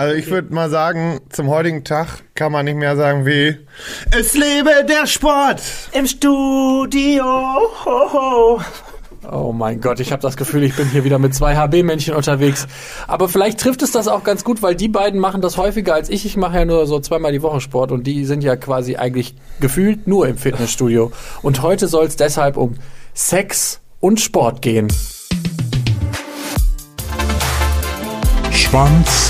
Also ich würde mal sagen, zum heutigen Tag kann man nicht mehr sagen wie Es lebe der Sport! Im Studio. Ho, ho. Oh mein Gott, ich habe das Gefühl, ich bin hier wieder mit zwei HB-Männchen unterwegs. Aber vielleicht trifft es das auch ganz gut, weil die beiden machen das häufiger als ich. Ich mache ja nur so zweimal die Woche Sport und die sind ja quasi eigentlich gefühlt nur im Fitnessstudio. Und heute soll es deshalb um Sex und Sport gehen. Schwanz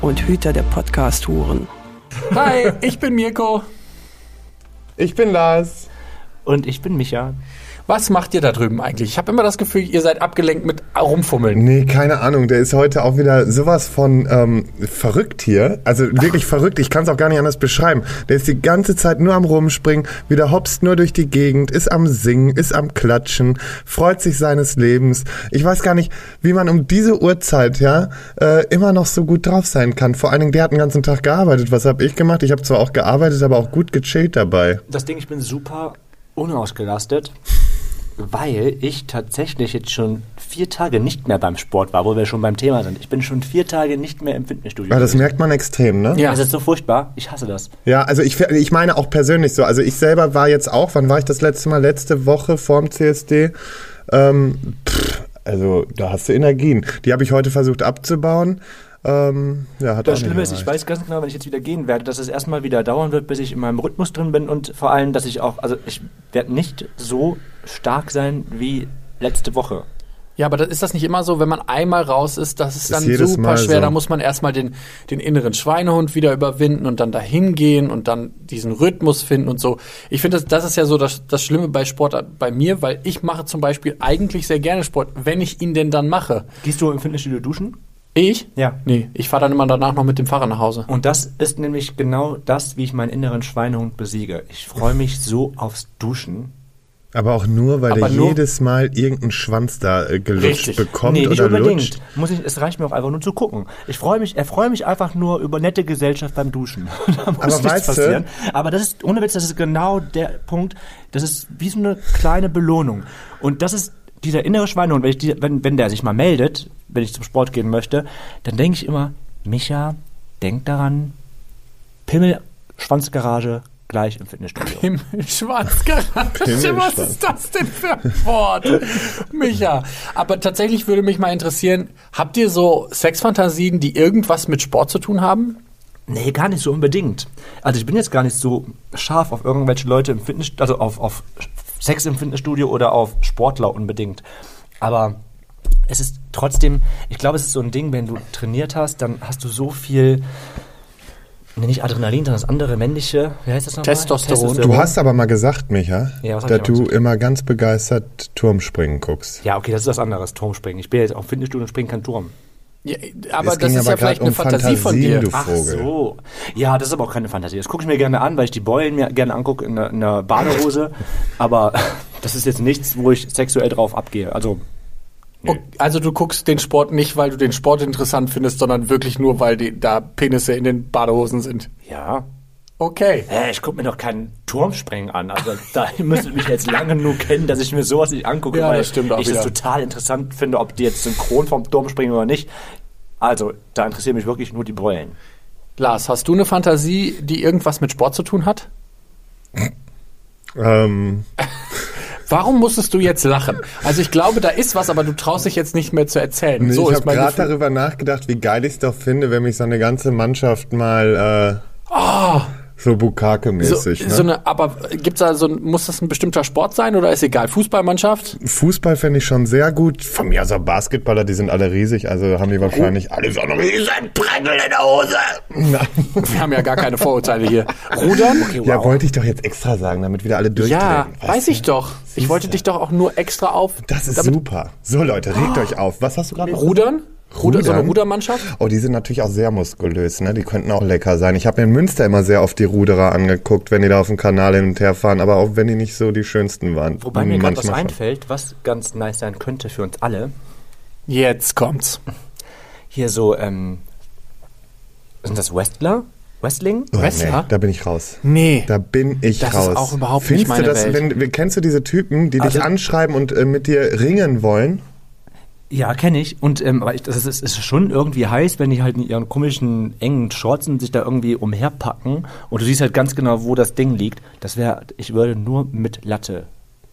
und Hüter der Podcast-Huren. Hi, ich bin Mirko. Ich bin Lars. Und ich bin Micha. Was macht ihr da drüben eigentlich? Ich habe immer das Gefühl, ihr seid abgelenkt mit Rumfummeln. Nee, keine Ahnung. Der ist heute auch wieder sowas von ähm, verrückt hier. Also wirklich verrückt. Ich kann es auch gar nicht anders beschreiben. Der ist die ganze Zeit nur am Rumspringen, wieder hopst nur durch die Gegend, ist am Singen, ist am Klatschen, freut sich seines Lebens. Ich weiß gar nicht, wie man um diese Uhrzeit ja äh, immer noch so gut drauf sein kann. Vor allen Dingen, der hat den ganzen Tag gearbeitet. Was habe ich gemacht? Ich habe zwar auch gearbeitet, aber auch gut gechillt dabei. Das Ding, ich bin super unausgelastet, weil ich tatsächlich jetzt schon vier Tage nicht mehr beim Sport war, wo wir schon beim Thema sind. Ich bin schon vier Tage nicht mehr im Fitnessstudio. Ja, das merkt man extrem, ne? Ja. Das ist so furchtbar. Ich hasse das. Ja, also ich, ich meine auch persönlich so. Also ich selber war jetzt auch, wann war ich das letzte Mal? Letzte Woche vorm CSD. Ähm, pff, also da hast du Energien. Die habe ich heute versucht abzubauen. Ähm, ja, Das Schlimme ist, ich weiß ganz genau, wenn ich jetzt wieder gehen werde, dass es erstmal wieder dauern wird, bis ich in meinem Rhythmus drin bin und vor allem, dass ich auch, also ich werde nicht so stark sein wie letzte Woche. Ja, aber das, ist das nicht immer so, wenn man einmal raus ist, das ist Ist dann super Mal schwer. so. Da muss man erstmal den, den inneren Schweinehund wieder überwinden und dann dahin gehen und dann diesen Rhythmus finden und so. Ich finde, das, das ist ja so das, das Schlimme bei Sport bei mir, weil ich mache zum Beispiel eigentlich sehr gerne Sport, wenn ich ihn denn dann mache. Gehst du im Fitnessstudio duschen? Ich? Ja. Nee, ich fahre dann immer danach noch mit dem Fahrrad nach Hause. Und das ist nämlich genau das, wie ich meinen inneren Schweinehund besiege. Ich freue mich so aufs Duschen. Aber auch nur, weil Aber der nur- jedes Mal irgendeinen Schwanz da äh, gelutscht Richtig. bekommt nee, nicht oder unbedingt. lutscht. Muss ich, es reicht mir auch einfach nur zu gucken. Ich freue mich, er freue mich einfach nur über nette Gesellschaft beim Duschen. da muss Aber nichts weißt du- passieren. Aber das ist, ohne Witz, das ist genau der Punkt. Das ist wie so eine kleine Belohnung. Und das ist dieser innere Schweinehund, wenn, ich die, wenn, wenn der sich mal meldet, wenn ich zum Sport gehen möchte, dann denke ich immer, Micha, denk daran, Pimmel, Schwanzgarage, gleich im Fitnessstudio. Himmelschwanzgarage. Himmelschwanz. Was ist das denn für ein Wort? Micha. Aber tatsächlich würde mich mal interessieren, habt ihr so Sexfantasien, die irgendwas mit Sport zu tun haben? Nee, gar nicht so unbedingt. Also ich bin jetzt gar nicht so scharf auf irgendwelche Leute im Fitness, also auf, auf Sex im Fitnessstudio oder auf Sportler unbedingt. Aber es ist trotzdem, ich glaube, es ist so ein Ding, wenn du trainiert hast, dann hast du so viel, nee, nicht Adrenalin, sondern das andere männliche, wie heißt das nochmal? Testosteron. Du hast aber mal gesagt, Micha, Ja, dass du gesagt? immer ganz begeistert Turmspringen guckst. Ja, okay, das ist was anderes, Turmspringen. Ich bin jetzt auch im Fitnessstudio und springe kein Turm. Ja, aber Es das ist aber ja vielleicht grad eine um Fantasie von dir. du Ach so. Ja, das ist aber auch keine Fantasie. Das gucke ich mir gerne an, weil ich die Beulen mir gerne angucke in einer, in einer Badehose. aber das ist jetzt nichts, wo ich sexuell drauf abgehe. Also, Oh, Also du guckst den Sport nicht, weil du den Sport interessant findest, sondern wirklich nur, weil die, da Penisse in den Badehosen sind. ja. Okay. Hä, ich gucke mir doch keinen Turmspringen an. Also da müsstet mich jetzt lange nur kennen, dass ich mir sowas nicht angucke, Ja, weil das stimmt auch ich es total interessant finde, ob die jetzt synchron vom Turm springen oder nicht. Also, da interessieren mich wirklich nur die Beulen. Lars, hast du eine Fantasie, die irgendwas mit Sport zu tun hat? Ähm, Warum musstest du jetzt lachen? Also ich glaube, da ist was, aber du traust dich jetzt nicht mehr zu erzählen. nee, so ich habe gerade darüber nachgedacht, wie geil ich es doch finde, wenn mich so eine ganze Mannschaft mal äh, so So, Bukake-mäßig. so ne? eine, aber gibt's da so ein, muss das ein bestimmter Sport sein oder ist egal? Fußballmannschaft? Fußball fände ich schon sehr gut. Von mir aus auch Basketballer, die sind alle riesig, also haben die wahrscheinlich alle so einen riesen Prängel in der Hose. Na, Wir haben ja gar keine Vorurteile hier. Rudern? Ja, wollte ich doch jetzt extra sagen, damit wieder alle durchdrehen. Ja, weiß du? ich doch. Ich wollte dich doch auch nur extra auf. Das ist super. So Leute, regt euch auf. Was hast du gerade Rudern? Ruder, so eine? Rudermannschaft? Oh, die sind natürlich auch sehr muskulös, ne? Die könnten auch lecker sein. Ich habe mir in Münster immer sehr oft die Ruderer angeguckt, wenn die da auf dem Kanal hin und her fahren, aber auch wenn die nicht so die schönsten waren. Wobei mir gerade was einfällt, was ganz nice sein könnte für uns alle. Jetzt kommt's. Hier so, ähm, sind das Wrestler? Wrestling? Oh, Wrestler? nee, da bin ich raus. Nee. Da bin ich Das ist raus. auch überhaupt nicht Findest meine du das, Welt. Wenn, kennst du diese Typen, die dich Also- anschreiben und äh, mit dir ringen wollen? Ja, kenne ich. Und ähm, aber ich, das ist, ist schon irgendwie heiß, wenn die halt in ihren komischen engen Shorts sich da irgendwie umherpacken und du siehst halt ganz genau, wo das Ding liegt. Das wäre, ich würde nur mit Latte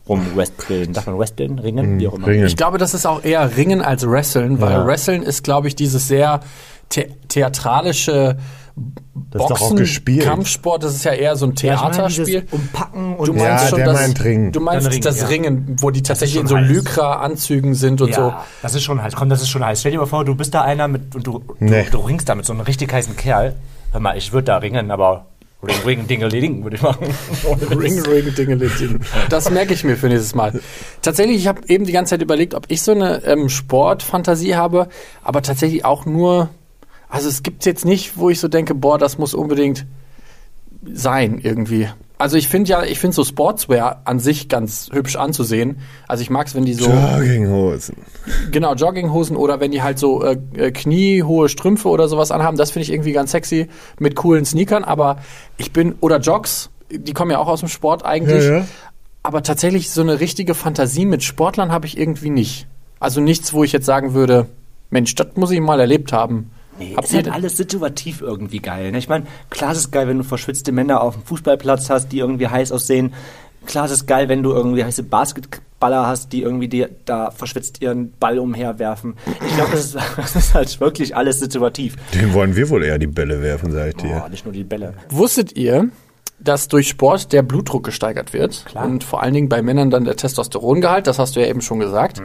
rumwresteln. Darf man wresteln, ringen, wie auch immer. Ringen. Ich glaube, das ist auch eher Ringen als Wrestlen, weil Ja. Wrestlen ist, glaube ich, dieses sehr the theatralische Das ist doch auch Boxen, gespielt. Kampfsport, das ist ja eher so ein Ja, Theaterspiel. dieses Umpacken und Du meinst Ja, schon der das, meint Ringen. Du meinst Ringen, das ja. Ringen, wo die tatsächlich in so. Lycra-Anzügen sind und so. ja, das ist schon heiß. Komm, das ist schon heiß. Stell dir mal vor, du bist da einer mit und du, Nee. du, du ringst da mit so einem richtig heißen Kerl. Hör mal, ich würde da ringen, aber Ring, Ring, Dingeling würde ich machen. Ring, ring, dingeling. Das merke ich mir für nächstes Mal. Tatsächlich, ich habe eben die ganze Zeit überlegt, ob ich so eine ähm, Sportfantasie habe, aber tatsächlich auch nur, also es gibt jetzt nicht, wo ich so denke, boah, das muss unbedingt sein irgendwie. Also ich finde ja, ich finde so Sportswear an sich ganz hübsch anzusehen. Also ich mag es, wenn die so Jogginghosen. genau Jogginghosen oder wenn die halt so äh, äh, kniehohe Strümpfe oder sowas anhaben, das finde ich irgendwie ganz sexy mit coolen Sneakern. Aber ich bin oder Jogs, die kommen ja auch aus dem Sport eigentlich. Ja, ja. Aber tatsächlich so eine richtige Fantasie mit Sportlern habe ich irgendwie nicht. Also nichts, wo ich jetzt sagen würde, Mensch, das muss ich mal erlebt haben. Nee, Habt ist halt alles situativ irgendwie geil. Ne? Ich meine, klar ist es geil, wenn du verschwitzte Männer auf dem Fußballplatz hast, die irgendwie heiß aussehen. Klar ist es geil, wenn du irgendwie heiße Basketballer hast, die irgendwie dir da verschwitzt ihren Ball umherwerfen. Ich glaube, das, ist- das ist halt wirklich alles situativ. Den wollen wir wohl eher die Bälle werfen, sag ich dir. Oh, nicht nur die Bälle. Wusstet ihr, dass durch Sport der Blutdruck gesteigert wird? Klar. Und vor allen Dingen bei Männern dann der Testosterongehalt, das hast du ja eben schon gesagt.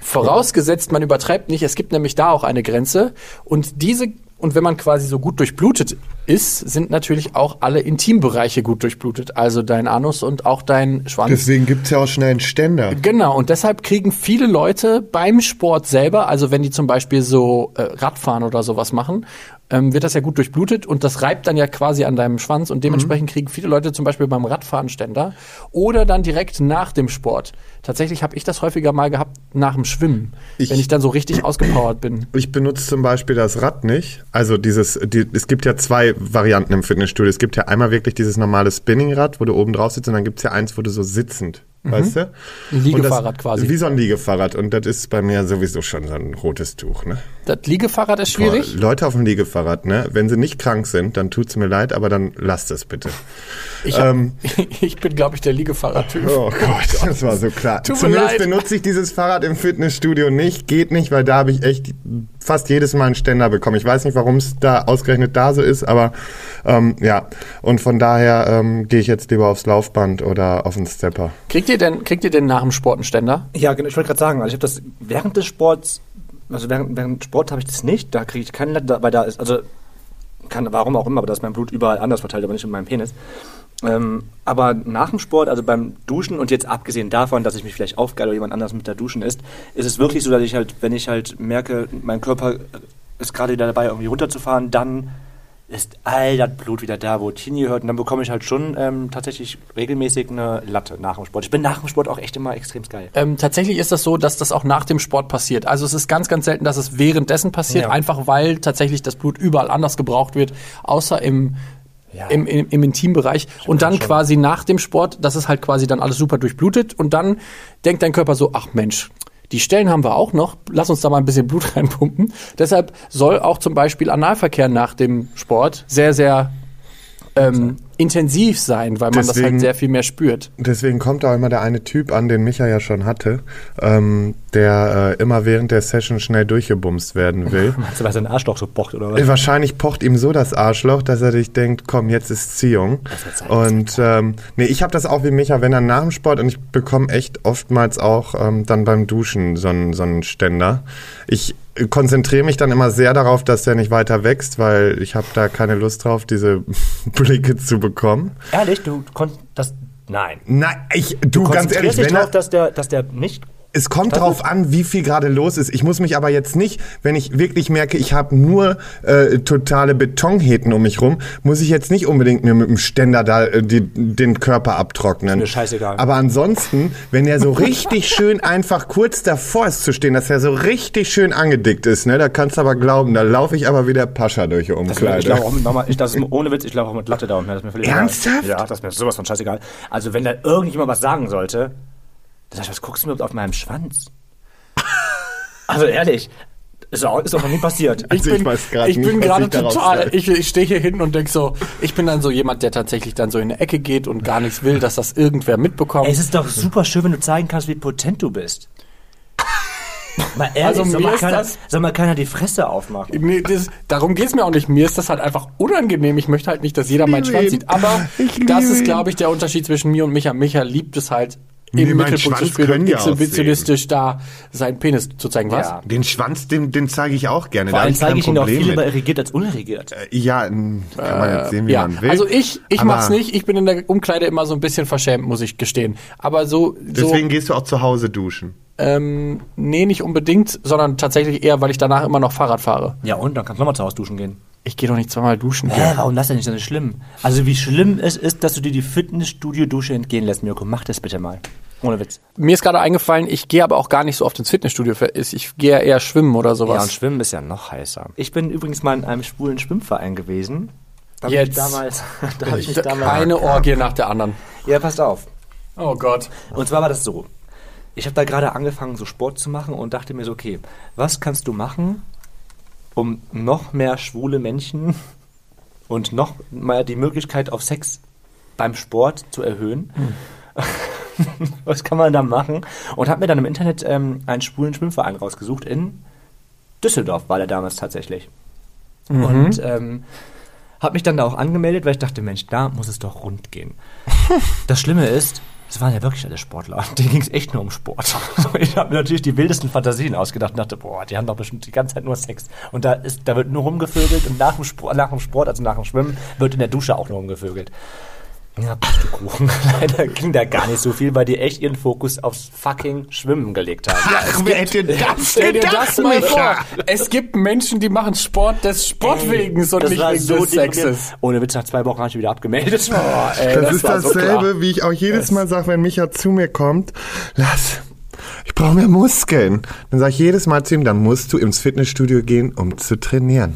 Vorausgesetzt, man übertreibt nicht, es gibt nämlich da auch eine Grenze. Und diese, und wenn man quasi so gut durchblutet ist, sind natürlich auch alle Intimbereiche gut durchblutet. Also dein Anus und auch dein Schwanz. Deswegen gibt's ja auch schnell einen Ständer. Genau, und deshalb kriegen viele Leute beim Sport selber, also wenn die zum Beispiel so äh, Radfahren oder sowas machen, ähm, wird das ja gut durchblutet und das reibt dann ja quasi an deinem Schwanz und dementsprechend kriegen viele Leute zum Beispiel beim Radfahren Ständer oder dann direkt nach dem Sport. Tatsächlich habe ich das häufiger mal gehabt nach dem Schwimmen, Ich- wenn ich dann so richtig ausgepowert bin. Ich benutze zum Beispiel das Rad nicht. Also dieses, die, es gibt ja zwei Varianten im Fitnessstudio. Es gibt ja einmal wirklich dieses normale Spinningrad, wo du oben drauf sitzt und dann gibt's ja eins, wo du so sitzend, weißt du? Ein Liegefahrrad das, quasi. Wie so ein Liegefahrrad. Und das ist bei mir sowieso schon so ein rotes Tuch, ne? Das Liegefahrrad ist schwierig. Boah, Leute auf dem Liegefahrrad, ne? Wenn sie nicht krank sind, dann tut's mir leid, aber dann lasst es bitte. Ich, hab, Ähm. ich bin, glaube ich, der Liegefahrradtyp. Oh Gott, das war so klar. Tut mir Zumindest leid. benutze ich dieses Fahrrad im Fitnessstudio nicht. Geht nicht, weil da habe ich echt fast jedes Mal einen Ständer bekommen. Ich weiß nicht, warum es da ausgerechnet da so ist, aber ähm, ja. Und von daher ähm, gehe ich jetzt lieber aufs Laufband oder auf den Stepper. Kriegt ihr denn, kriegt ihr denn nach dem Sport einen Ständer? Ja, genau, ich wollte gerade sagen, also ich habe das während des Sports, also während, während Sport habe ich das nicht, da kriege ich keinen Latte, weil da ist, also kann, warum auch immer, aber da ist mein Blut überall anders verteilt, aber nicht in meinem Penis. Ähm, aber nach dem Sport, also beim Duschen und jetzt abgesehen davon, dass ich mich vielleicht aufgeil oder jemand anders mit da duschen ist, ist es wirklich so, dass ich halt, wenn ich halt merke, mein Körper ist gerade wieder dabei, irgendwie runterzufahren, dann ist all das Blut wieder da, wo es hingehört. Und dann bekomme ich halt schon ähm, tatsächlich regelmäßig eine Latte nach dem Sport. Ich bin nach dem Sport auch echt immer extrem geil. Ähm, tatsächlich ist das so, dass das auch nach dem Sport passiert. Also es ist ganz, ganz selten, dass es währenddessen passiert, Ja. einfach weil tatsächlich das Blut überall anders gebraucht wird, außer im, Ja. im, im, im Intimbereich. Und dann quasi nach dem Sport, das ist halt quasi dann alles super durchblutet. Und dann denkt dein Körper so, ach Mensch, die Stellen haben wir auch noch, lass uns da mal ein bisschen Blut reinpumpen. Deshalb soll auch zum Beispiel Analverkehr nach dem Sport sehr, sehr ähm, intensiv sein, weil man das Deswegen- halt sehr viel mehr spürt. Deswegen kommt auch immer der eine Typ an, den Micha ja schon hatte, ähm, der äh, immer während der Session schnell durchgebumst werden will. Meinst du, weil sein Arschloch so pocht oder Äh, Wahrscheinlich pocht ihm so das Arschloch, dass er sich denkt, komm, jetzt ist Ziehung. sein. Und ähm, nee, ich habe das auch wie Micha, wenn er nach dem Sport und ich bekomme echt oftmals auch ähm, dann beim Duschen so einen so einen Ständer. Ich konzentriere mich dann immer sehr darauf, dass der nicht weiter wächst, weil ich habe da keine Lust drauf, diese Blicke zu bekommen. Ehrlich, du konntest das. Nein. Nein, ich, du, ganz Konzentrierst ehrlich, dich wenn drauf, er, dass der, dass der nicht Es kommt drauf an, wie viel gerade los ist. Ich muss mich aber jetzt nicht, wenn ich wirklich merke, ich habe nur äh, totale Betonheten um mich rum, muss ich jetzt nicht unbedingt mir mit dem Ständer da äh, die, den Körper abtrocknen. Ist mir scheißegal. Aber ansonsten, wenn er so richtig schön einfach kurz davor ist zu stehen, dass er so richtig schön angedickt ist, ne, da kannst du aber glauben, da laufe ich aber wie der Pascha durch die Ich Umkleide. laufe auch mit Mama, ich, das ist ohne Witz, ich laufe auch mit Latte da das mir völlig Ernsthaft? egal. Ja, das ist mir sowas von scheißegal. Also wenn da irgendjemand was sagen sollte, dann sag ich, was guckst du mir überhaupt auf meinem Schwanz? Also ehrlich, ist auch, ist auch noch nie passiert. Ich Also ich bin, weiß grad ich nicht, bin was gerade ich total, ich, ich stehe hier hinten und denk so, ich bin dann so jemand, der tatsächlich dann so in eine Ecke geht und gar nichts will, dass das irgendwer mitbekommt. Ey, es ist doch super schön, wenn du zeigen kannst, wie potent du bist. Mal ehrlich, Also soll, mir mal keiner, das- soll mal keiner die Fresse aufmachen? Nee, das, darum geht's mir auch nicht. Mir ist das halt einfach unangenehm. Ich möchte halt nicht, dass jeder meinen Schwanz ihn. sieht. Aber Ich das ist, glaube ich, der Unterschied zwischen mir und Micha. Micha liebt es halt, im meinen Mittelpunkt zu spielen und ja exhibitionistisch da seinen Penis zu zeigen. Was? Ja. Den Schwanz, den, den zeige ich auch gerne. Vor allem zeige ich ihn auch Problem viel lieber mit. irrigiert als unirrigiert. Ja, n- kann man jetzt sehen, wie Ja, man will. also ich, ich Aber mach's nicht. Ich bin in der Umkleide immer so ein bisschen verschämt, muss ich gestehen. Aber so, so Deswegen gehst du auch zu Hause duschen. ähm, nee, nicht unbedingt, sondern tatsächlich eher, weil ich danach immer noch Fahrrad fahre. Ja, und dann kannst du nochmal zu Hause duschen gehen. Ich gehe doch nicht zweimal duschen. Hä, warum das denn nicht so schlimm? Also wie schlimm es ist, dass du dir die Fitnessstudio-Dusche entgehen lässt, Mirko. Mach das bitte mal. Ohne Witz. Mir ist gerade eingefallen, ich gehe aber auch gar nicht so oft ins Fitnessstudio. Ich gehe ja eher schwimmen oder Ja, sowas. und Schwimmen ist ja noch heißer. Ich bin übrigens mal in einem schwulen Schwimmverein gewesen. Da Jetzt. Ich damals, da habe ich mich damals... Eine Orgie nach der anderen. Ja, passt auf. Oh Gott. Und zwar war das so. Ich habe da gerade angefangen, so Sport zu machen und dachte mir so, okay, was kannst du machen, um noch mehr schwule Menschen und noch mal die Möglichkeit auf Sex beim Sport zu erhöhen? was kann man da machen? Und habe mir dann im Internet ähm, einen schwulen Schwimmverein rausgesucht. In Düsseldorf war der damals tatsächlich. Und ähm, habe mich dann da auch angemeldet, weil ich dachte, Mensch, da muss es doch rund gehen. Das Schlimme ist, es waren ja wirklich alle Sportler. Denen ging es echt nur um Sport. Ich habe mir natürlich die wildesten Fantasien ausgedacht und dachte, boah, die haben doch bestimmt die ganze Zeit nur Sex. Und da ist, da wird nur rumgevögelt und nach dem Sport, nach dem Sport also nach dem Schwimmen, wird in der Dusche auch nur rumgevögelt. Ja, Pustekuchen. Leider ging da gar nicht so viel, weil die echt ihren Fokus aufs fucking Schwimmen gelegt haben. Ach, wer hätte das Stell dir das mal vor. Es gibt Menschen, die machen Sport des Sportwegens und das nicht wegen so des Sexes. Ohne Witz, nach zwei Wochen habe ich wieder abgemeldet. Oh, ey, Das, ist war so dasselbe, klar. wie ich auch jedes Mal sage, wenn Micha zu mir kommt, lass, ich brauche mehr Muskeln. Dann sage ich jedes Mal zu ihm, dann musst du ins Fitnessstudio gehen, um zu trainieren.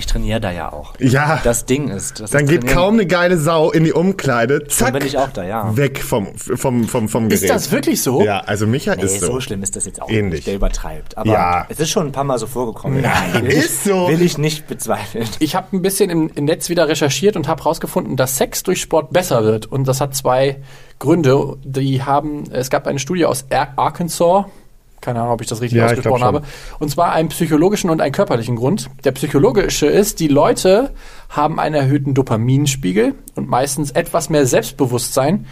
Ich trainiere da ja auch. Ja. Das Ding ist, das Dann ist geht Trainieren- kaum eine geile Sau in die Umkleide, zack, bin ich auch da, ja. weg vom, vom, vom, vom Gerät. Ist das wirklich so? Ja, also Micha Nee, ist so. so. schlimm ist das jetzt auch Ähnlich. nicht. Der übertreibt. Aber Ja. es ist schon ein paar Mal so vorgekommen. Nein, will ist ich, so. Will ich nicht bezweifeln. Ich habe ein bisschen im, im Netz wieder recherchiert und habe herausgefunden, dass Sex durch Sport besser wird. Und das hat zwei Gründe. Die haben, es gab eine Studie aus Ar Arkansas. Keine Ahnung, ob ich das richtig Ja, ausgesprochen habe. Und zwar einen psychologischen und einen körperlichen Grund. Der psychologische ist, die Leute haben einen erhöhten Dopaminspiegel und meistens etwas mehr Selbstbewusstsein.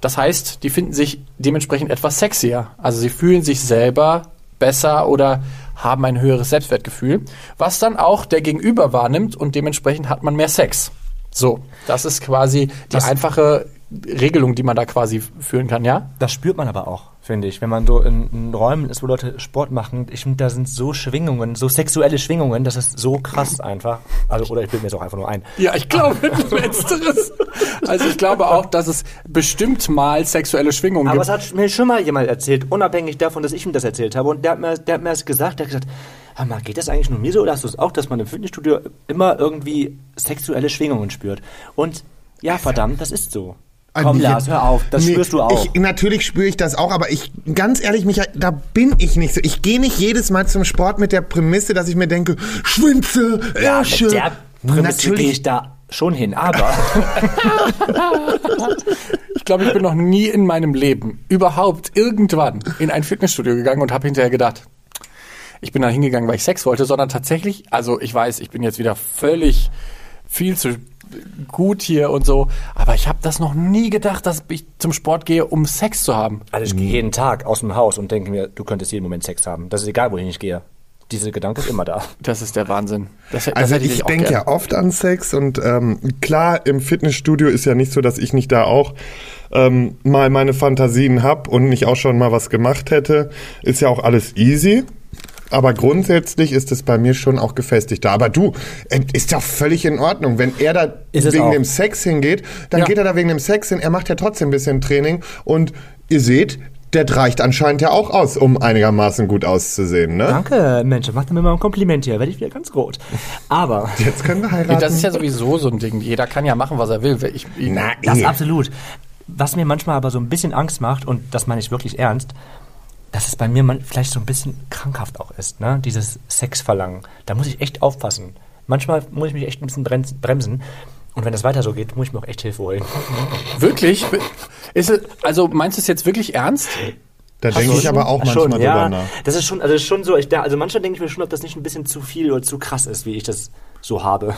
Das heißt, die finden sich dementsprechend etwas sexier. Also sie fühlen sich selber besser oder haben ein höheres Selbstwertgefühl, was dann auch der Gegenüber wahrnimmt und dementsprechend hat man mehr Sex. So, das ist quasi die einfache Regelung, die man da quasi führen kann, ja? Das spürt man aber auch, finde ich. Wenn man so in, in Räumen ist, wo Leute Sport machen, ich finde, da sind so Schwingungen, so sexuelle Schwingungen, das ist so krass einfach. Also, oder ich bilde mir das auch einfach nur ein. Ja, ich glaube letzteres. Also ich glaube auch, dass es bestimmt mal sexuelle Schwingungen Aber gibt. es hat mir schon mal jemand erzählt, unabhängig davon, dass ich ihm das erzählt habe. Und der hat mir, der hat mir das gesagt, der hat gesagt, mal, geht das eigentlich nur mir so oder hast du es auch, dass man im Fitnessstudio immer irgendwie sexuelle Schwingungen spürt? Und ja, verdammt, das ist so. Komm, Nee, Lars, hör auf, das nee, spürst du auch. Ich, natürlich spüre ich das auch, aber ich, ganz ehrlich, Micha, da bin ich nicht so. Ich gehe nicht jedes Mal zum Sport mit der Prämisse, dass ich mir denke, Schwänze, ja, Ärsche. mit der Prämisse gehe natürlich. ich da schon hin, aber Ich glaube, ich bin noch nie in meinem Leben überhaupt irgendwann in ein Fitnessstudio gegangen und habe hinterher gedacht, ich bin da hingegangen, weil ich Sex wollte, sondern tatsächlich, also ich weiß, ich bin jetzt wieder völlig viel zu gut hier und so, aber ich habe das noch nie gedacht, dass ich zum Sport gehe, um Sex zu haben. also ich gehe jeden Tag aus dem Haus und denke mir, du könntest jeden Moment Sex haben. Das ist egal, wohin ich gehe. Dieser Gedanke ist immer da. Das ist der Wahnsinn. Das, das Also ich auch denke ja oft an Sex und ähm, klar, im Fitnessstudio ist ja nicht so, dass ich nicht da auch ähm, mal meine Fantasien hab und nicht auch schon mal was gemacht hätte. Ist ja auch alles easy. Aber grundsätzlich ist es bei mir schon auch gefestigt da. Aber du, äh, ist doch völlig in Ordnung. Wenn er da wegen auch. dem Sex hingeht, dann Ja. geht er da wegen dem Sex hin. Er macht ja trotzdem ein bisschen Training. Und ihr seht, der reicht anscheinend ja auch aus, um einigermaßen gut auszusehen. Ne? Danke, Mensch, macht mir mal ein Kompliment hier, werde ich wieder ganz rot. Aber Jetzt können wir heiraten. Das ist ja sowieso so ein Ding. Jeder kann ja machen, was er will. Ich, ich, Na, Das eh. absolut. Was mir manchmal aber so ein bisschen Angst macht, und das meine ich wirklich ernst, dass es bei mir man vielleicht so ein bisschen krankhaft auch ist, ne? Dieses Sexverlangen. Da muss ich echt aufpassen. Manchmal muss ich mich echt ein bisschen bremsen-. Und wenn das weiter so geht, muss ich mir auch echt Hilfe holen. Wirklich? Ist es, also meinst du es jetzt wirklich ernst? Da denke ich aber auch manchmal schon, ja, drüber nach. Das ist schon, also das ist schon so, ich, da- also manchmal denke ich mir schon, ob das nicht ein bisschen zu viel oder zu krass ist, wie ich das so habe.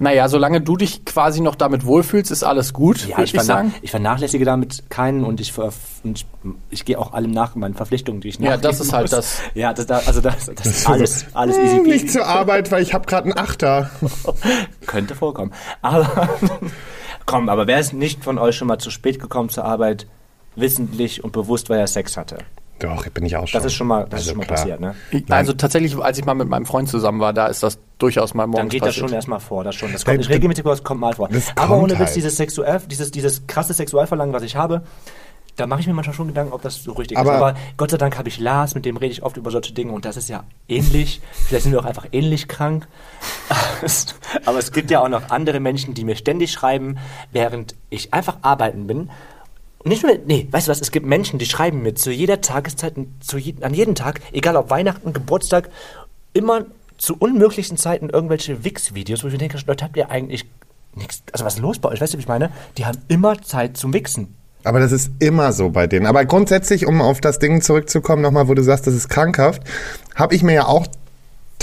Naja, solange du dich quasi noch damit wohlfühlst, ist alles gut, Ja, würde ich, ich, verna sagen. ich vernachlässige damit keinen und ich, und ich, ich gehe auch allem nach meinen Verpflichtungen, die ich Ja, das ist halt muss. das. Ja, das, da- also das, das ist alles, alles easy Hm, peasy. Nicht zur Arbeit, weil ich habe gerade einen Achter. Könnte vorkommen. Aber komm, aber wer ist nicht von euch schon mal zu spät gekommen zur Arbeit, wissentlich und bewusst, weil er Sex hatte? Doch, bin ich auch schon. Das ist schon mal, das Also ist schon mal klar. passiert, ne? Ich- Also tatsächlich, als ich mal mit meinem Freund zusammen war, da ist das durchaus mal morgens Dann geht das passiert. schon erstmal vor, das schon. Das kommt nicht Das- regelmäßig, aber das kommt mal vor. das Aber ohne Witz, halt. dieses Sexuell, dieses, dieses krasse Sexualverlangen, was ich habe, da mache ich mir manchmal schon Gedanken, ob das so richtig Aber- ist. Aber Gott sei Dank habe ich Lars, mit dem rede ich oft über solche Dinge und das ist ja ähnlich. Vielleicht sind wir auch einfach ähnlich krank. Aber es gibt ja auch noch andere Menschen, die mir ständig schreiben, während ich einfach arbeiten bin. Nicht nur, nee, weißt du was, es gibt Menschen, die schreiben mir zu jeder Tageszeit, zu je, an jedem Tag, egal ob Weihnachten, Geburtstag, immer zu unmöglichsten Zeiten irgendwelche Wix-Videos, wo ich mir denke, Leute, habt ihr eigentlich nichts, also was ist los bei euch, weißt du, wie ich meine? Die haben immer Zeit zum Wichsen. Aber das ist immer so bei denen. Aber grundsätzlich, um auf das Ding zurückzukommen, nochmal, wo du sagst, das ist krankhaft, habe ich mir ja auch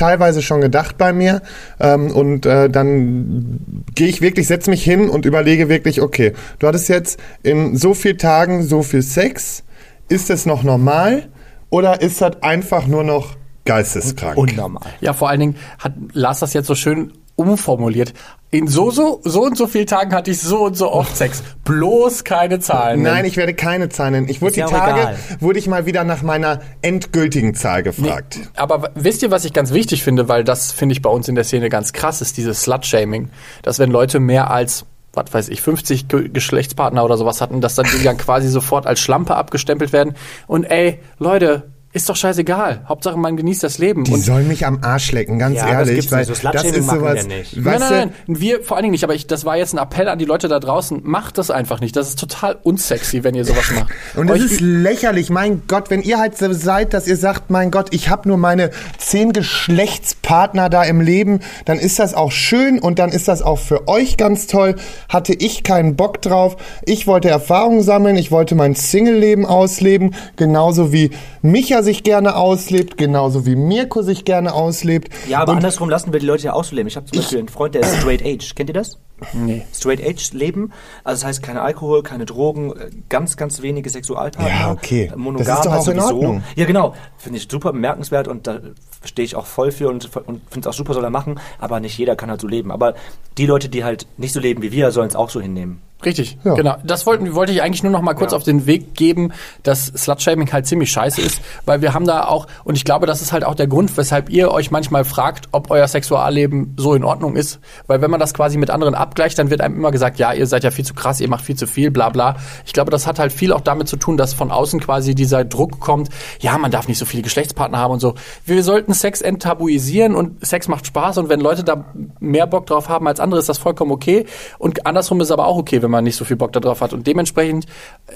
teilweise schon gedacht bei mir. Ähm, und äh, dann gehe ich wirklich, setze mich hin und überlege wirklich, okay, du hattest jetzt in so vielen Tagen so viel Sex. Ist das noch normal oder ist das einfach nur noch geisteskrank? Unnormal. Ja, vor allen Dingen hat Lars das jetzt so schön umformuliert. In so, so, so und so vielen Tagen hatte ich so und so oft Sex. Bloß keine Zahlen. Nein, ich werde keine Zahl nennen. Ich wurde Ist die ja auch Tage, egal. wurde ich mal wieder nach meiner endgültigen Zahl gefragt. Aber w- wisst ihr, was ich ganz wichtig finde, weil das finde ich bei uns in der Szene ganz krass, ist dieses Slut-Shaming. Dass wenn Leute mehr als, was weiß ich, 50 Ge Geschlechtspartner oder sowas hatten, dass dann die dann quasi sofort als Schlampe abgestempelt werden. Und ey, Leute, ist doch scheißegal. Hauptsache man genießt das Leben. Die und sollen mich am Arsch lecken, ganz Ja, das ehrlich. gibt's nicht. So Slutshaming machen wir nicht. Nein, nein, nein, wir vor allen Dingen nicht, aber ich, das war jetzt ein Appell an die Leute da draußen, macht das einfach nicht. Das ist total unsexy, wenn ihr sowas macht. Und es ist lächerlich, mein Gott, wenn ihr halt so seid, dass ihr sagt, mein Gott, ich habe nur meine zehn Geschlechtspartner da im Leben, dann ist das auch schön und dann ist das auch für euch ganz toll. Hatte ich keinen Bock drauf. Ich wollte Erfahrungen sammeln, ich wollte mein Single-Leben ausleben, genauso wie Micha sich gerne auslebt, genauso wie Mirko sich gerne auslebt. Ja, aber und andersrum lassen wir die Leute ja auch so leben. Ich habe zum Beispiel einen Freund, der ist straight age. Kennt ihr das? Nee. Straight Age Leben, also das heißt keine Alkohol, keine Drogen, äh, ganz, ganz wenige Sexualpartner. Ja, okay. Monogam Das ist doch halt auch in sowieso. Ordnung. Ja, genau. Finde ich super bemerkenswert und da stehe ich auch voll für und, und finde es auch super, soll er machen, aber nicht jeder kann halt so leben. Aber die Leute, die halt nicht so leben wie wir, sollen es auch so hinnehmen. Richtig, Ja. genau. Das wollten, wollte ich eigentlich nur noch mal kurz auf den Weg geben, dass Slutshaming halt ziemlich scheiße ist, weil wir haben da auch, und ich glaube, das ist halt auch der Grund, weshalb ihr euch manchmal fragt, ob euer Sexualleben so in Ordnung ist. Weil wenn man das quasi mit anderen abgleicht, dann wird einem immer gesagt, ja, ihr seid ja viel zu krass, ihr macht viel zu viel, bla bla. Ich glaube, das hat halt viel auch damit zu tun, dass von außen quasi dieser Druck kommt, ja, man darf nicht so viele Geschlechtspartner haben und so. Wir sollten Sex enttabuisieren und Sex macht Spaß und wenn Leute da mehr Bock drauf haben als andere, ist das vollkommen okay. Und andersrum ist aber auch okay, wenn man nicht so viel Bock darauf hat. Und dementsprechend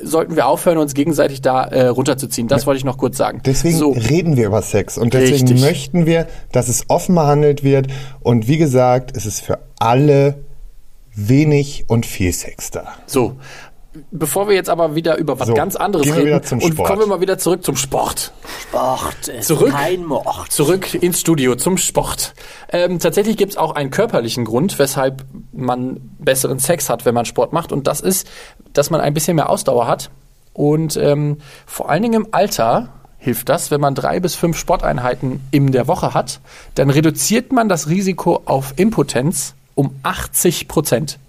sollten wir aufhören, uns gegenseitig da äh, runterzuziehen. Das wollte ich noch kurz sagen. Deswegen so, reden wir über Sex und deswegen Richtig. möchten wir, dass es offen behandelt wird und wie gesagt, es ist für alle wenig und viel Sex da. so. Bevor wir jetzt aber wieder über was So, ganz anderes gehen wir reden und Sport. kommen wir mal wieder zurück zum Sport. Sport ist Zurück. kein Mord. Zurück ins Studio zum Sport. Ähm, tatsächlich gibt es auch einen körperlichen Grund, weshalb man besseren Sex hat, wenn man Sport macht. Und das ist, dass man ein bisschen mehr Ausdauer hat und ähm, vor allen Dingen im Alter hilft das, wenn man drei bis fünf Sporteinheiten in der Woche hat, dann reduziert man das Risiko auf Impotenz um 80 Prozent.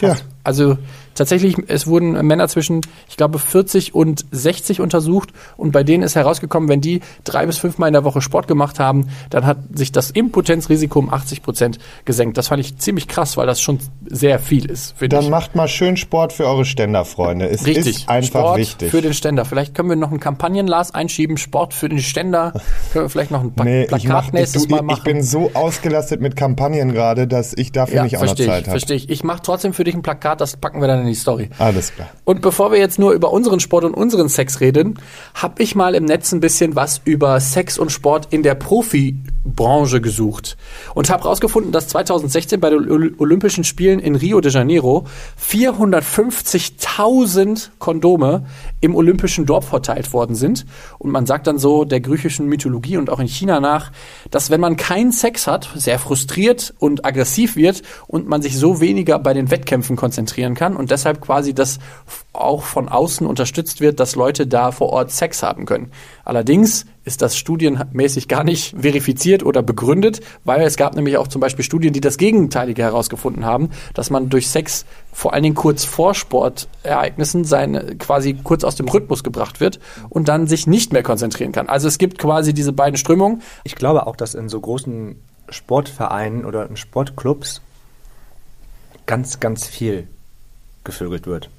Ja. Also tatsächlich, es wurden Männer zwischen, ich glaube, 40 und 60 untersucht und bei denen ist herausgekommen, wenn die drei bis fünfmal in der Woche Sport gemacht haben, dann hat sich das Impotenzrisiko um 80 Prozent gesenkt. Das fand ich ziemlich krass, weil das schon sehr viel ist. Dann ich. macht mal schön Sport für eure Ständerfreunde. Es Richtig, ist einfach Sport wichtig. für den Ständer. Vielleicht können wir noch einen Kampagnenlas einschieben, Sport für den Ständer. können wir vielleicht noch ein pa Nee, Plakat ich, mach, ich, nächstes du, Mal ich machen. bin so ausgelastet mit Kampagnen gerade, dass ich dafür ja, nicht auch noch verstehe Zeit ich, habe. verstehe ich. Ich mache trotzdem für dich ein Plakat, das packen wir dann in die Story. Alles klar. Und bevor wir jetzt nur über unseren Sport und unseren Sex reden, habe ich mal im Netz ein bisschen was über Sex und Sport in der Profibranche gesucht und habe herausgefunden, dass 2016 bei den Oly- Olympischen Spielen in Rio de Janeiro 450.000 Kondome im olympischen Dorf verteilt worden sind. Und man sagt dann so der griechischen Mythologie und auch in China nach, dass wenn man keinen Sex hat, sehr frustriert und aggressiv wird und man sich so weniger bei den Wettkämpfen konzentrieren kann und deshalb quasi das f- auch von außen unterstützt wird, dass Leute da vor Ort Sex haben können. Allerdings ist das studienmäßig gar nicht verifiziert oder begründet, weil es gab nämlich auch zum Beispiel Studien, die das Gegenteilige herausgefunden haben, dass man durch Sex vor allen Dingen kurz vor Sportereignissen seine quasi kurz aus dem Rhythmus gebracht wird und dann sich nicht mehr konzentrieren kann. Also es gibt quasi diese beiden Strömungen. Ich glaube auch, dass in so großen Sportvereinen oder in Sportclubs ganz, ganz viel gevögelt wird.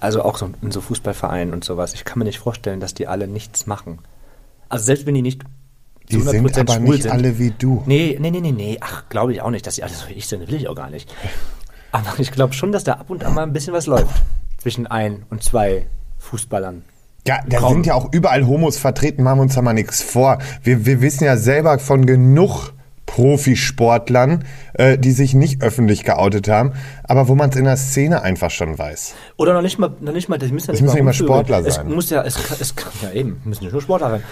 Also auch so in so Fußballvereinen und sowas. Ich kann mir nicht vorstellen, dass die alle nichts machen. Also selbst wenn die nicht Die sind 100% aber nicht sind. alle wie du. Nee, nee, nee, nee, nee. Ach, glaube ich auch nicht, dass die alle so wie ich sind. Will ich auch gar nicht. Aber ich glaube schon, dass da ab und an mal ein bisschen was läuft. Zwischen ein und zwei Fußballern. Ja, da Kaum. sind ja auch überall Homos vertreten, machen wir uns da mal nichts vor. Wir, wir wissen ja selber von genug Profisportlern, äh, die sich nicht öffentlich geoutet haben, aber wo man es in der Szene einfach schon weiß. Oder noch nicht mal, noch nicht mal, das müssen ja Das müssen nicht mal rumvögeln. Sportler sein. Es muss ja, es, es kann ja eben, müssen nicht nur Sportler sein.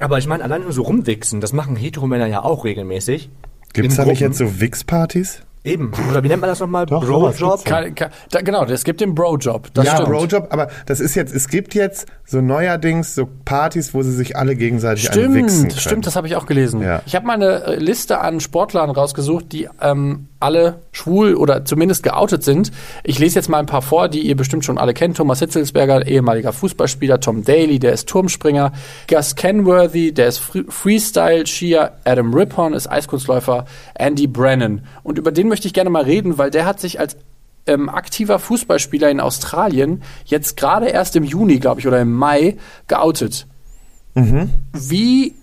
Aber ich meine, allein nur so rumwichsen, das machen Heteromänner ja auch regelmäßig. Gibt's In da nicht jetzt so Wix-Partys? Eben. Oder wie nennt man das nochmal? Bro-Job? ja. Genau, es gibt den Bro-Job. Das ja, stimmt. Brojob, aber das ist jetzt, es gibt jetzt so neuerdings so Partys, wo sie sich alle gegenseitig Stimmt, anwichsen können. stimmt, das habe ich auch gelesen. Ja. Ich habe mal eine äh, Liste an Sportlern rausgesucht, die ähm, alle schwul oder zumindest geoutet sind. Ich lese jetzt mal ein paar vor, die ihr bestimmt schon alle kennt. Thomas Hitzelsberger, ehemaliger Fußballspieler, Tom Daly, der ist Turmspringer, Gus Kenworthy, der ist Fre- Freestyle-Skier, Adam Rippon ist Eiskunstläufer, Andy Brennan. Und über den möchte ich gerne mal reden, weil der hat sich als ähm, aktiver Fußballspieler in Australien jetzt gerade erst im Juni, glaube ich, oder im Mai geoutet. Wie,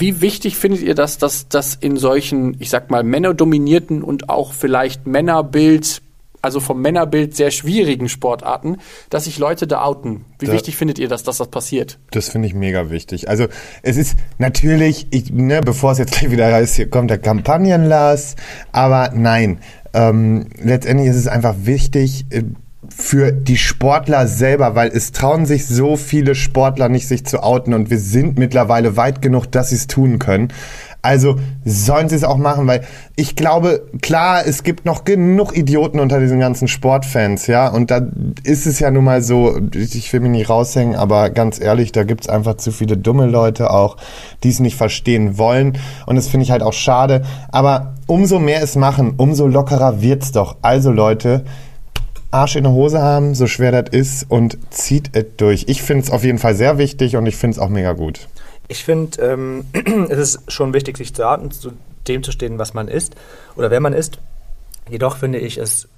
wie wichtig findet ihr das, dass das in solchen, ich sag mal, männerdominierten und auch vielleicht Männerbild, also vom Männerbild sehr schwierigen Sportarten, dass sich Leute da outen? Wie Da- wichtig findet ihr das, dass das passiert? Das finde ich mega wichtig. Also es ist natürlich, ich, ne, bevor es jetzt gleich wieder heißt, hier kommt der Kampagnenlas, aber nein, ähm, letztendlich ist es einfach wichtig äh, für die Sportler selber, weil es trauen sich so viele Sportler nicht, sich zu outen und wir sind mittlerweile weit genug, dass sie es tun können. Also sollen sie es auch machen, weil ich glaube, klar, es gibt noch genug Idioten unter diesen ganzen Sportfans, ja, und da ist es ja nun mal so, ich will mich nicht raushängen, aber ganz ehrlich, da gibt's einfach zu viele dumme Leute auch, die es nicht verstehen wollen und das finde ich halt auch schade, aber umso mehr es machen, umso lockerer wird's doch. Also Leute, Arsch in der Hose haben, so schwer das ist und zieht es durch. Ich finde es auf jeden Fall sehr wichtig und ich finde es auch mega gut. Ich finde, ähm, es ist schon wichtig, sich zu atmen, zu dem zu stehen, was man ist oder wer man ist. Jedoch finde ich es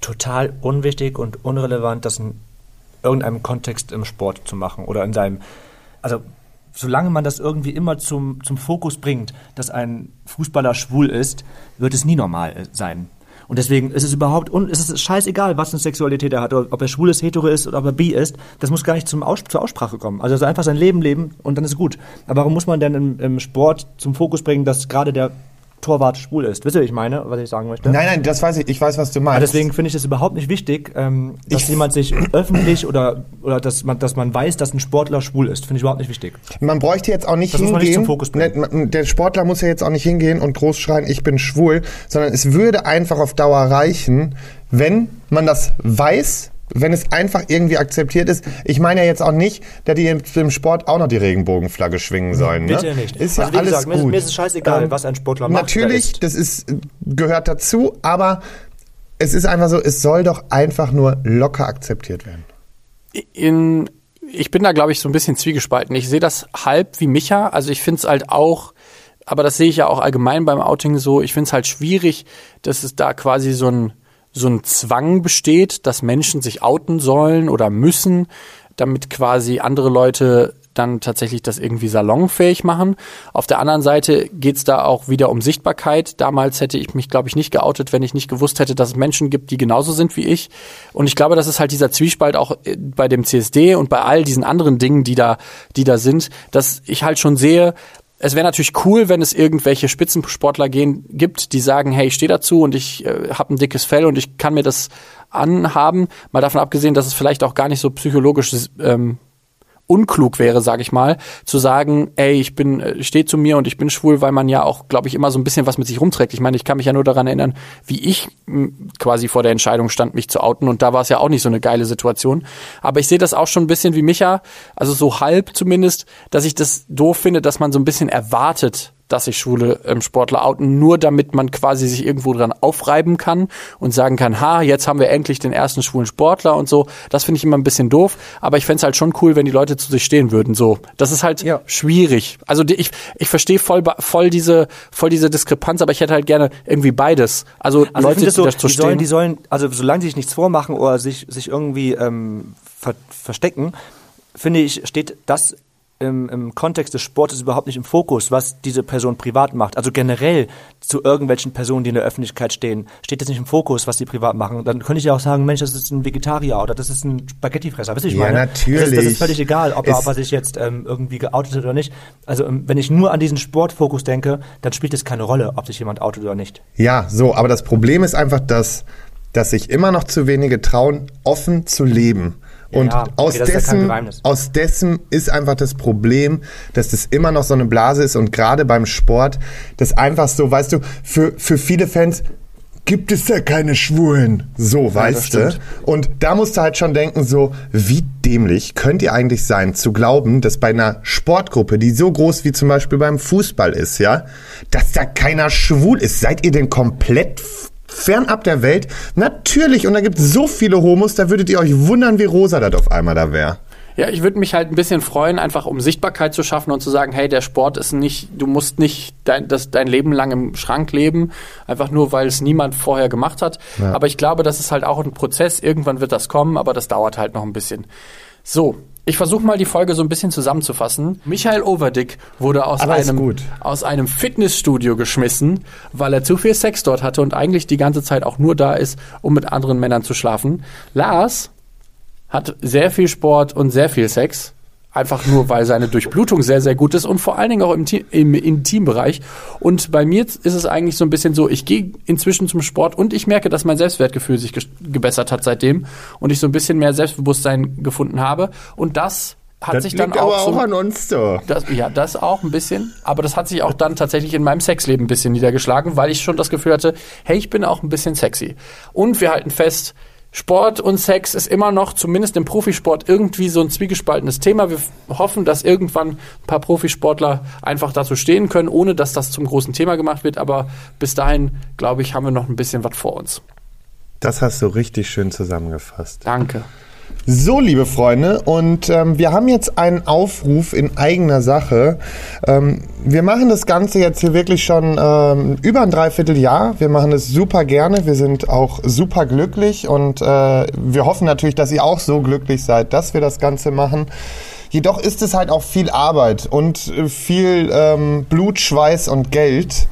total unwichtig und unrelevant, das in irgendeinem Kontext im Sport zu machen oder in seinem, also solange man das irgendwie immer zum, zum Fokus bringt, dass ein Fußballer schwul ist, wird es nie normal äh, sein. Und deswegen ist es überhaupt, und es ist scheißegal, was eine Sexualität er hat, ob er schwul ist, hetero ist oder ob er bi ist, das muss gar nicht zum Aus zur Aussprache kommen. Also einfach sein Leben leben und dann ist gut. Aber warum muss man denn im, im Sport zum Fokus bringen, dass gerade der Torwart schwul ist? Wisst ihr, was ich meine, was ich sagen möchte? Nein, nein, das weiß ich, ich weiß, was du meinst. Aber deswegen finde ich es überhaupt nicht wichtig, ähm, dass Ich- jemand sich öffentlich oder, oder dass, man, dass man weiß, dass ein Sportler schwul ist. Finde ich überhaupt nicht wichtig. Man bräuchte jetzt auch nicht Das muss hingehen. man nicht zum Fokus bringen. Ne, Der Sportler muss ja jetzt auch nicht hingehen und groß schreien, ich bin schwul, sondern es würde einfach auf Dauer reichen, wenn man das weiß Wenn es einfach irgendwie akzeptiert ist. Ich meine ja jetzt auch nicht, dass die im Sport auch noch die Regenbogenflagge schwingen sollen. Bitte ne? nicht. Ist ja Also wie alles gesagt, mir ist- gut. mir ist es scheißegal, Ähm, was ein Sportler macht, Natürlich, ist. das ist, gehört dazu, aber es ist einfach so, es soll doch einfach nur locker akzeptiert werden. in, ich bin da, glaube ich, so ein bisschen zwiegespalten. Ich sehe das halb wie Micha. Also ich finde es halt auch, aber das sehe ich ja auch allgemein beim Outing so, ich finde es halt schwierig, dass es da quasi so ein, so ein Zwang besteht, dass Menschen sich outen sollen oder müssen, damit quasi andere Leute dann tatsächlich das irgendwie salonfähig machen. Auf der anderen Seite geht's da auch wieder um Sichtbarkeit. Damals hätte ich mich, glaube ich, nicht geoutet, wenn ich nicht gewusst hätte, dass es Menschen gibt, die genauso sind wie ich. Und ich glaube, das ist halt dieser Zwiespalt auch äh, bei dem CSD und bei all diesen anderen Dingen, die da, die da sind, dass ich halt schon sehe, es wäre natürlich cool, wenn es irgendwelche Spitzensportler gehen, gibt, die sagen, hey, ich stehe dazu und ich äh, habe ein dickes Fell und ich kann mir das anhaben. Mal davon abgesehen, dass es vielleicht auch gar nicht so psychologisch ähm, unklug wäre, sage ich mal, zu sagen, ey, ich bin, äh, steh zu mir und ich bin schwul, weil man ja auch, glaube ich, immer so ein bisschen was mit sich rumträgt. Ich meine, ich kann mich ja nur daran erinnern, wie ich quasi vor der Entscheidung stand, mich zu outen und da war es ja auch nicht so eine geile Situation. Aber ich sehe das auch schon ein bisschen wie Micha, also so halb zumindest, dass ich das doof finde, dass man so ein bisschen erwartet, dass sich schwule ähm, Sportler outen, nur damit man quasi sich irgendwo dran aufreiben kann und sagen kann, ha, jetzt haben wir endlich den ersten schwulen Sportler und so. Das finde ich immer ein bisschen doof, aber ich fände es halt schon cool, wenn die Leute zu sich stehen würden. So, das ist halt Ja. schwierig. Also die, ich, ich verstehe voll, voll diese, voll diese Diskrepanz, aber ich hätte halt gerne irgendwie beides. Also, Also Leute, die so, dazu die sollen, stehen. die sollen, also solange sie sich nichts vormachen oder sich, sich irgendwie ähm, ver verstecken, finde ich, steht das im, im Kontext des Sportes überhaupt nicht im Fokus, was diese Person privat macht. Also generell zu irgendwelchen Personen, die in der Öffentlichkeit stehen, steht das nicht im Fokus, was die privat machen. Dann könnte ich ja auch sagen, Mensch, das ist ein Vegetarier oder das ist ein Spaghettifresser. Du, ich Ja, meine? Das ist, das natürlich. ist völlig egal, ob er, ob er sich jetzt ähm, irgendwie geoutet hat oder nicht. Also ähm, wenn ich nur an diesen Sportfokus denke, dann spielt es keine Rolle, ob sich jemand outet oder nicht. Ja, so, aber das Problem ist einfach, dass, dass sich immer noch zu wenige trauen, offen zu leben. Und Ja, aus, ja dessen, Geheimnis. aus dessen ist einfach das Problem, dass das immer noch so eine Blase ist und gerade beim Sport, das einfach so, weißt du, für, für viele Fans gibt es da keine Schwulen. So, weißt du? Und da musst du halt schon denken, so, wie dämlich könnt ihr eigentlich sein, zu glauben, dass bei einer Sportgruppe, die so groß wie zum Beispiel beim Fußball ist, ja, dass da keiner schwul ist. Seid ihr denn komplett fernab der Welt? Natürlich, und da gibt es so viele Homos, da würdet ihr euch wundern, wie rosa das auf einmal da wäre. Ja, ich würde mich halt ein bisschen freuen, einfach um Sichtbarkeit zu schaffen und zu sagen, hey, der Sport ist nicht, du musst nicht dein, das, dein Leben lang im Schrank leben, einfach nur, weil es niemand vorher gemacht hat. Aber ich glaube, das ist halt auch ein Prozess. Irgendwann wird das kommen, aber das dauert halt noch ein bisschen. So. Ich versuche mal die Folge so ein bisschen zusammenzufassen. Michael Overdick wurde aus Aber einem, gut. aus einem Fitnessstudio geschmissen, weil er zu viel Sex dort hatte und eigentlich die ganze Zeit auch nur da ist, um mit anderen Männern zu schlafen. Lars hat sehr viel Sport und sehr viel Sex. Einfach nur, weil seine Durchblutung sehr, sehr gut ist und vor allen Dingen auch im, im Intimbereich. Und bei mir ist es eigentlich so ein bisschen so, ich gehe inzwischen zum Sport und ich merke, dass mein Selbstwertgefühl sich gebessert hat seitdem und ich so ein bisschen mehr Selbstbewusstsein gefunden habe. Und das hat sich dann auch, so, an uns so. das, ja, das auch ein bisschen. Aber das hat sich auch dann tatsächlich in meinem Sexleben ein bisschen niedergeschlagen, weil ich schon das Gefühl hatte, hey, ich bin auch ein bisschen sexy. Und wir halten fest, Sport und Sex ist immer noch, zumindest im Profisport, irgendwie so ein zwiegespaltenes Thema. Wir hoffen, dass irgendwann ein paar Profisportler einfach dazu stehen können, ohne dass das zum großen Thema gemacht wird. Aber bis dahin, glaube ich, haben wir noch ein bisschen was vor uns. Das hast du richtig schön zusammengefasst. Danke. So, liebe Freunde, und ähm, wir haben jetzt einen Aufruf in eigener Sache. Ähm, wir machen das Ganze jetzt hier wirklich schon ähm, über ein Dreivierteljahr. Wir machen es super gerne. Wir sind auch super glücklich und äh, wir hoffen natürlich, dass ihr auch so glücklich seid, dass wir das Ganze machen. Jedoch ist es halt auch viel Arbeit und äh, viel ähm, Blut, Schweiß und Geld.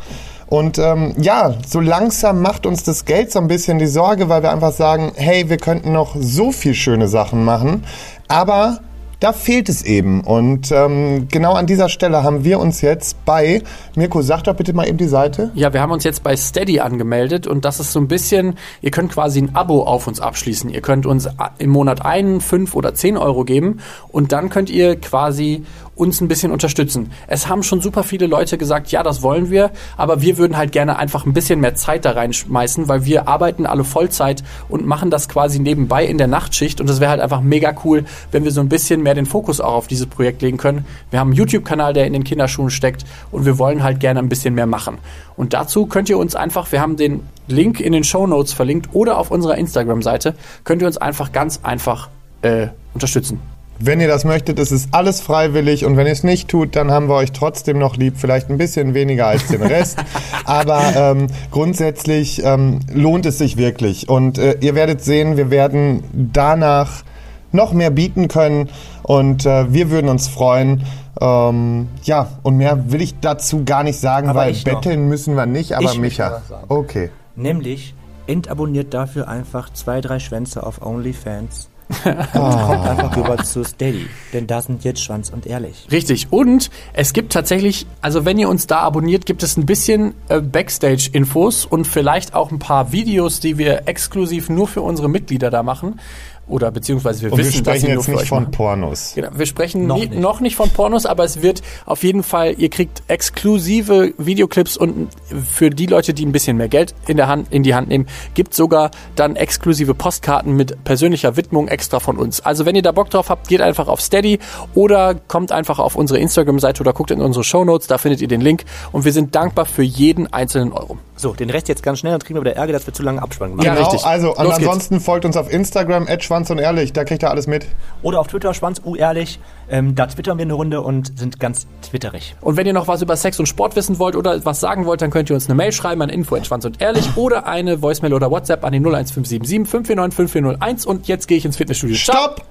Und ähm, ja, so langsam macht uns das Geld so ein bisschen die Sorge, weil wir einfach sagen, hey, wir könnten noch so viel schöne Sachen machen, aber da fehlt es eben. Und ähm, genau an dieser Stelle haben wir uns jetzt bei, Mirko, sag doch bitte mal eben die Seite. Ja, wir haben uns jetzt bei Steady angemeldet und das ist so ein bisschen, ihr könnt quasi ein Abo auf uns abschließen. Ihr könnt uns a- im Monat einen, fünf oder zehn Euro geben und dann könnt ihr quasi uns ein bisschen unterstützen. Es haben schon super viele Leute gesagt, ja, das wollen wir, aber wir würden halt gerne einfach ein bisschen mehr Zeit da reinschmeißen, weil wir arbeiten alle Vollzeit und machen das quasi nebenbei in der Nachtschicht und das wäre halt einfach mega cool, wenn wir so ein bisschen mehr den Fokus auch auf dieses Projekt legen können. Wir haben einen YouTube-Kanal, der in den Kinderschuhen steckt und wir wollen halt gerne ein bisschen mehr machen. Und dazu könnt ihr uns einfach, wir haben den Link in den Show Notes verlinkt oder auf unserer Instagram-Seite, könnt ihr uns einfach ganz einfach äh, unterstützen. Wenn ihr das möchtet, ist es alles freiwillig und wenn ihr es nicht tut, dann haben wir euch trotzdem noch lieb, vielleicht ein bisschen weniger als den Rest, aber ähm, grundsätzlich ähm, lohnt es sich wirklich und äh, ihr werdet sehen, wir werden danach noch mehr bieten können und äh, wir würden uns freuen. Ähm, ja, und mehr will ich dazu gar nicht sagen, Aber weil betteln müssen wir nicht, aber Ich Micha. Okay. Nämlich entabonniert dafür einfach zwei, drei Schwänze auf OnlyFans. Und kommt einfach rüber zu Steady. Denn da sind jetzt Schwanz und Ehrlich. Richtig. Und es gibt tatsächlich, also wenn ihr uns da abonniert, gibt es ein bisschen äh, Backstage-Infos und vielleicht auch ein paar Videos, die wir exklusiv nur für unsere Mitglieder da machen. Oder beziehungsweise wir Und wir wissen, dass sie sprechen jetzt für nicht euch von machen. Pornos. Genau, wir sprechen Noch nie, nicht. noch nicht von Pornos, aber es wird auf jeden Fall, ihr kriegt exklusive Videoclips und für die Leute, die ein bisschen mehr Geld in, der Hand, in die Hand nehmen, gibt sogar dann exklusive Postkarten mit persönlicher Widmung extra von uns. Also wenn ihr da Bock drauf habt, geht einfach auf Steady oder kommt einfach auf unsere Instagram-Seite oder guckt in unsere Shownotes, da findet ihr den Link und wir sind dankbar für jeden einzelnen Euro. So, den Rest jetzt ganz schnell, dann kriegen wir wieder Ärger, dass wir zu lange Abspann Ja, haben. richtig. Also, und Los geht's. ansonsten folgt uns auf Instagram, Schwanz und Ehrlich, da kriegt ihr alles mit. Oder auf Twitter, Schwanz, u ehrlich. Ähm, da twittern wir eine Runde und sind ganz twitterig. Und wenn ihr noch was über Sex und Sport wissen wollt oder was sagen wollt, dann könnt ihr uns eine Mail schreiben an info@schwanz und ehrlich oder eine Voicemail oder WhatsApp an die 01577 549 5401 und jetzt gehe ich ins Fitnessstudio. Stopp!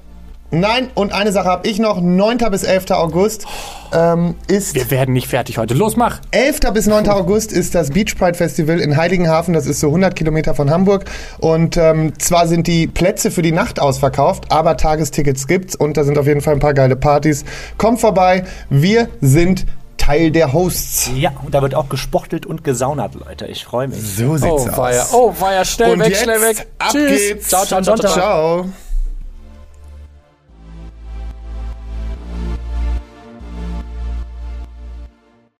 Nein, und eine Sache habe ich noch. 9. bis 11. August ähm, ist Wir werden nicht fertig heute. Los, mach! 11. bis 9. August ist das Beach Pride Festival in Heiligenhafen. Das ist so 100 Kilometer von Hamburg. Und ähm, zwar sind die Plätze für die Nacht ausverkauft, aber Tagestickets gibt's und da sind auf jeden Fall ein paar geile Partys. Kommt vorbei. Wir sind Teil der Hosts. Ja, und da wird auch gespochtelt und gesaunert, Leute. Ich freue mich. So sieht's Oh, aus. weia, oh, weia, schnell Und weg, jetzt schnell weg. ab Tschüss. geht's. Ciao, ciao, ciao, ciao. Ciao.